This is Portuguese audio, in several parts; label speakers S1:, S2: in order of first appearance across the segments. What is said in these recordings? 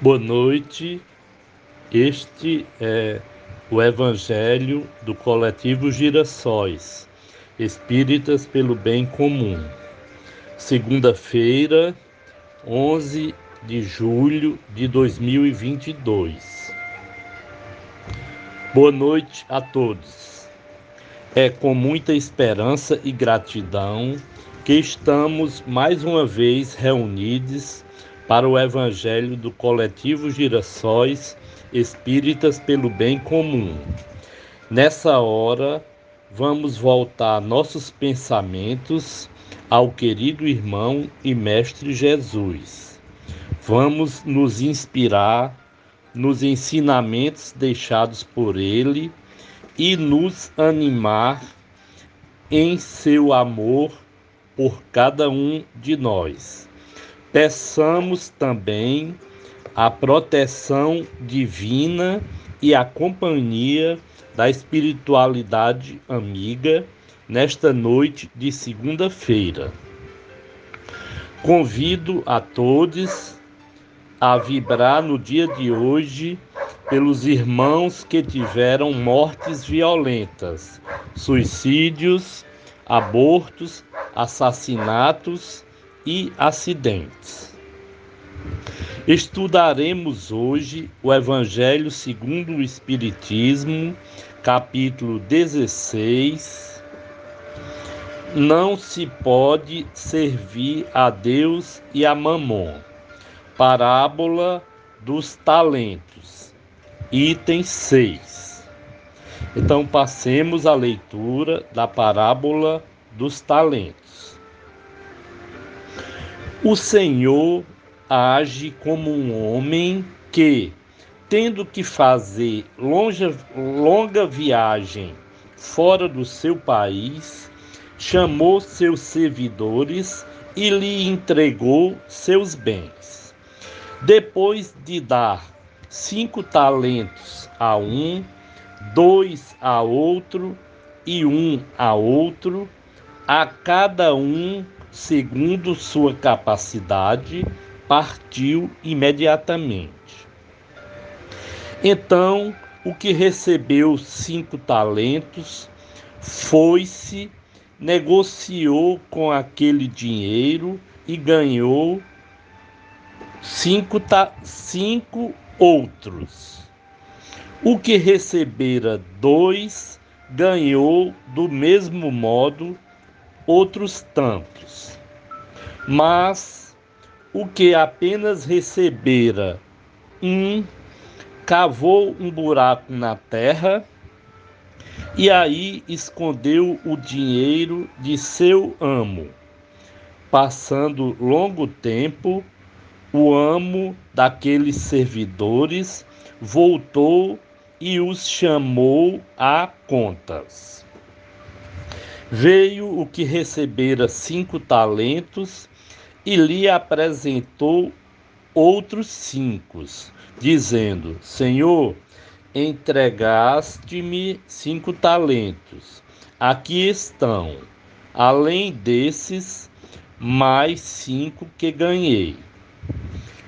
S1: Boa noite. Este é o Evangelho do coletivo Girassóis, Espíritas pelo Bem Comum. Segunda-feira, 11 de julho de 2022. Boa noite a todos. É com muita esperança e gratidão que estamos mais uma vez reunidos para o Evangelho do Coletivo Girassóis Espíritas pelo Bem Comum. Nessa hora, vamos voltar nossos pensamentos ao querido irmão e Mestre Jesus. Vamos nos inspirar nos ensinamentos deixados por ele e nos animar em seu amor por cada um de nós. Peçamos também a proteção divina e a companhia da espiritualidade amiga nesta noite de segunda-feira. Convido a todos a vibrar no dia de hoje pelos irmãos que tiveram mortes violentas, suicídios, abortos, assassinatos e acidentes. Estudaremos hoje o Evangelho segundo o Espiritismo, capítulo 16. Não se pode servir a Deus e a Mamon. Parábola dos talentos. Item 6. Então passemos à leitura da parábola dos talentos. O Senhor age como um homem que, tendo que fazer longa, longa viagem fora do seu país, chamou seus servidores e lhe entregou seus bens. Depois de dar cinco talentos a um, dois a outro e um a outro, a cada um segundo sua capacidade, partiu imediatamente. Então, o que recebeu cinco talentos foi-se, negociou com aquele dinheiro e ganhou cinco, cinco outros. O que recebera dois ganhou do mesmo modo outros tantos. Mas o que apenas recebera um, cavou um buraco na terra e aí escondeu o dinheiro de seu amo. Passando longo tempo, o amo daqueles servidores voltou e os chamou a contas. Veio o que recebera cinco talentos e lhe apresentou outros cinco, dizendo: Senhor, entregaste-me cinco talentos. Aqui estão, além desses, mais cinco que ganhei.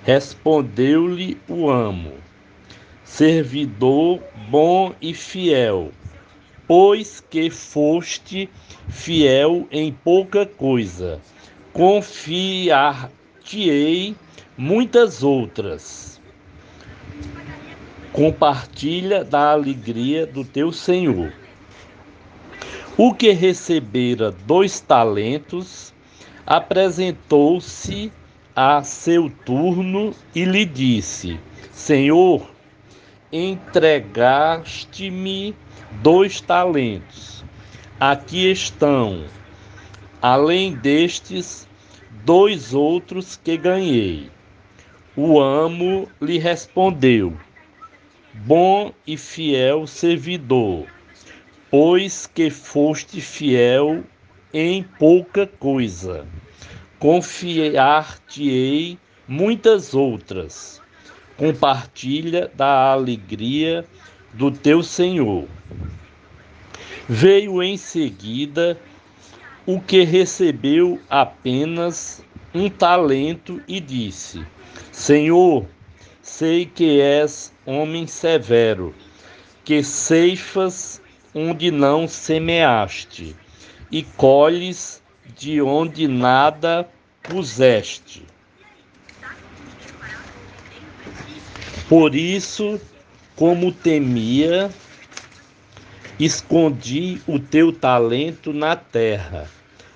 S1: Respondeu-lhe o amo: Servidor bom e fiel pois que foste fiel em pouca coisa, confiar-te-ei muitas outras. Compartilha da alegria do teu Senhor. O que recebera dois talentos, apresentou-se a seu turno e lhe disse: Senhor, entregaste-me dois talentos. Aqui estão, além destes, dois outros que ganhei. O amo lhe respondeu: Bom e fiel servidor, pois que foste fiel em pouca coisa, confiar-te-ei muitas outras. Compartilha da alegria do teu Senhor. Veio em seguida o que recebeu apenas um talento e disse: Senhor, sei que és homem severo, que ceifas onde não semeaste, e colhes de onde nada puseste. Por isso, como temia, escondi o teu talento na terra.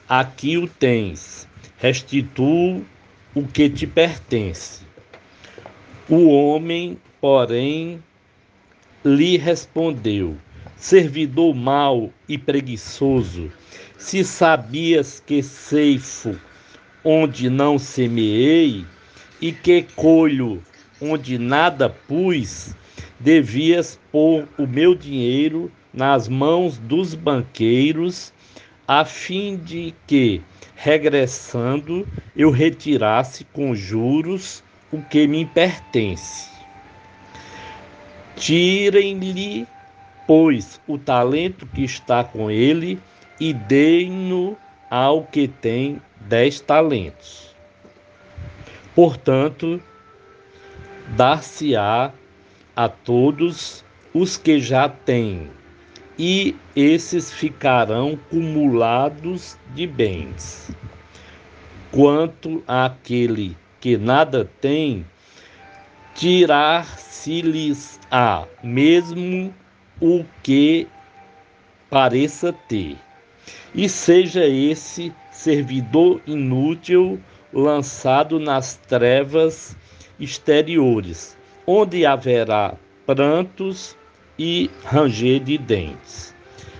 S1: Aqui o tens, restituo o que te pertence. O homem, porém, lhe respondeu: Servidor mau e preguiçoso, se sabias que ceifo onde não semeei e que colho onde nada pus, devias pôr o meu dinheiro nas mãos dos banqueiros, a fim de que, regressando, eu retirasse com juros o que me pertence. Tirem-lhe, pois, o talento que está com ele e deem-no ao que tem dez talentos. Portanto, dar-se-á a todos os que já têm, e esses ficarão cumulados de bens. Quanto àquele que nada tem, tirar-se-lhes a mesmo o que pareça ter, e seja esse servidor inútil lançado nas trevas exteriores, onde haverá prantos e ranger de dentes.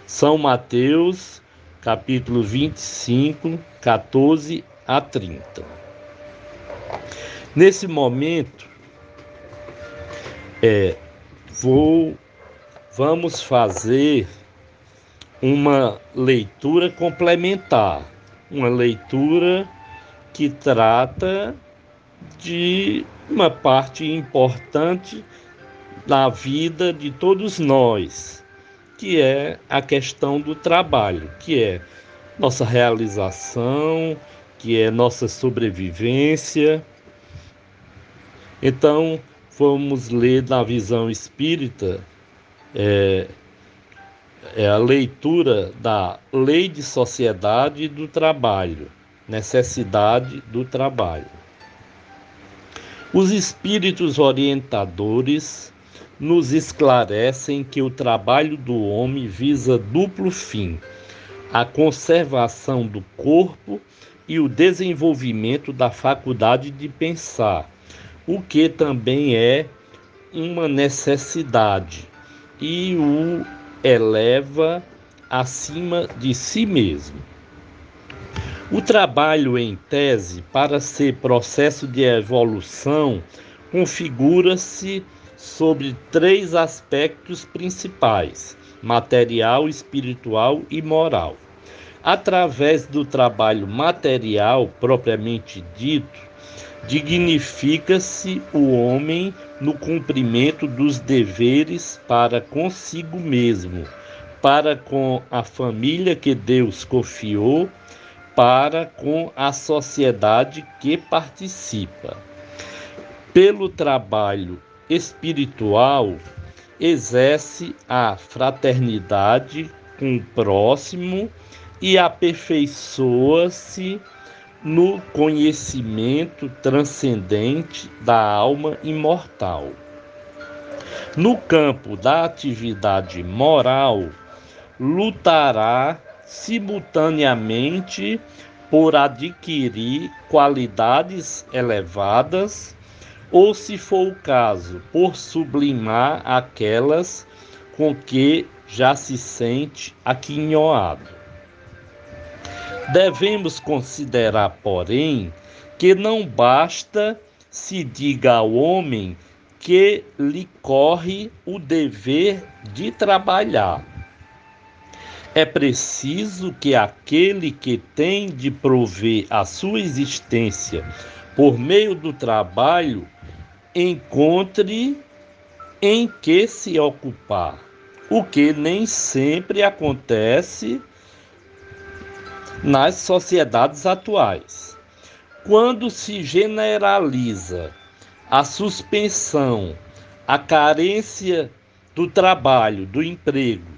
S1: São Mateus, capítulo 25, 14 a 30. Nesse momento, é, vou, vamos fazer uma leitura complementar, uma leitura que trata de uma parte importante da vida de todos nós, que é a questão do trabalho, que é nossa realização, que é nossa sobrevivência então, vamos ler na visão espírita é, é a leitura da lei de sociedade do trabalho, necessidade do trabalho. Os espíritos orientadores nos esclarecem que o trabalho do homem visa duplo fim: a conservação do corpo e o desenvolvimento da faculdade de pensar o que também é uma necessidade e o eleva acima de si mesmo. O trabalho em tese, para ser processo de evolução, configura-se sobre três aspectos principais: material, espiritual e moral. Através do trabalho material propriamente dito, dignifica-se o homem no cumprimento dos deveres para consigo mesmo, para com a família que Deus confiou, para com a sociedade que participa. Pelo trabalho espiritual, exerce a fraternidade com o próximo e aperfeiçoa-se no conhecimento transcendente da alma imortal. No campo da atividade moral, lutará simultaneamente por adquirir qualidades elevadas, ou, se for o caso, por sublimar aquelas com que já se sente aquinhoado. Devemos considerar, porém, que não basta se diga ao homem que lhe corre o dever de trabalhar. É preciso que aquele que tem de prover a sua existência por meio do trabalho encontre em que se ocupar, o que nem sempre acontece nas sociedades atuais. Quando se generaliza a suspensão, a carência do trabalho, do emprego,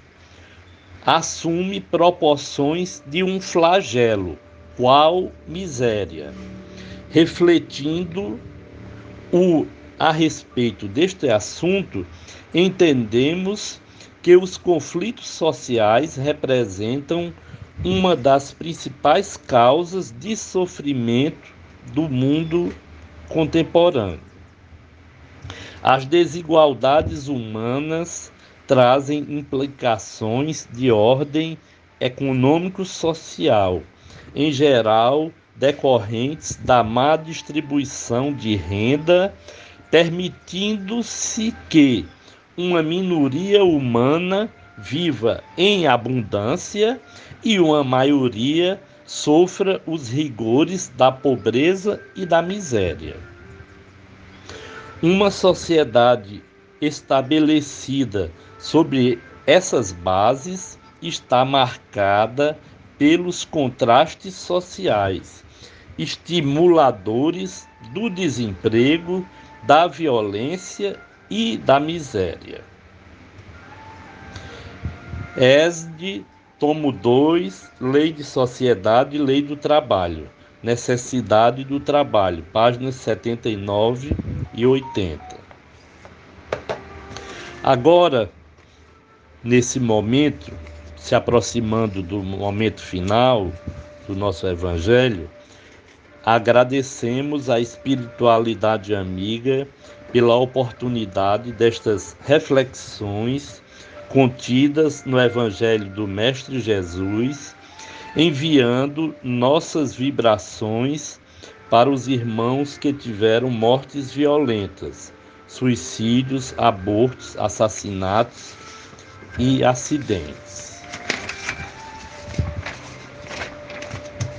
S1: assume proporções de um flagelo, qual miséria. Refletindo o a respeito deste assunto, entendemos que os conflitos sociais representam uma das principais causas de sofrimento do mundo contemporâneo. As desigualdades humanas trazem implicações de ordem econômico-social, em geral decorrentes da má distribuição de renda, permitindo-se que uma minoria humana viva em abundância e uma maioria sofra os rigores da pobreza e da miséria. Uma sociedade estabelecida sobre essas bases está marcada pelos contrastes sociais, estimuladores do desemprego, da violência e da miséria. ESD, tomo 2, Lei de Sociedade e Lei do Trabalho. Necessidade do Trabalho, páginas 79 e 80. Agora, nesse momento, se aproximando do momento final do nosso Evangelho, agradecemos a espiritualidade amiga pela oportunidade destas reflexões contidas no Evangelho do Mestre Jesus, enviando nossas vibrações para os irmãos que tiveram mortes violentas suicídios, abortos, assassinatos e acidentes.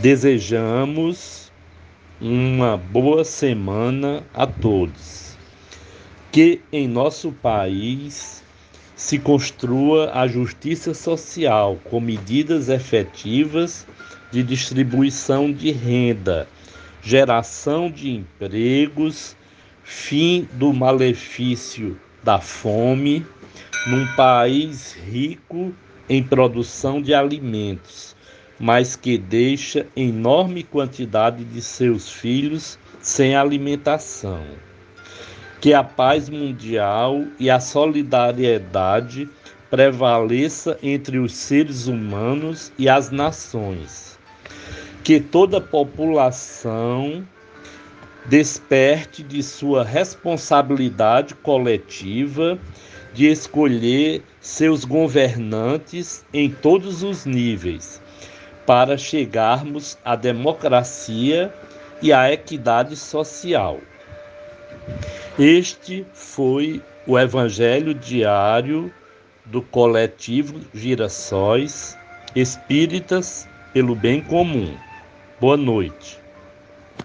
S1: Desejamos uma boa semana a todos. Que em nosso país se construa a justiça social com medidas efetivas de distribuição de renda, geração de empregos fim do malefício da fome num país rico em produção de alimentos, mas que deixa enorme quantidade de seus filhos sem alimentação. Que a paz mundial e a solidariedade prevaleça entre os seres humanos e as nações. Que toda população desperte de sua responsabilidade coletiva de escolher seus governantes em todos os níveis, para chegarmos à democracia e à equidade social. Este foi o Evangelho diário do coletivo Girassóis Espíritas pelo Bem Comum. Boa noite.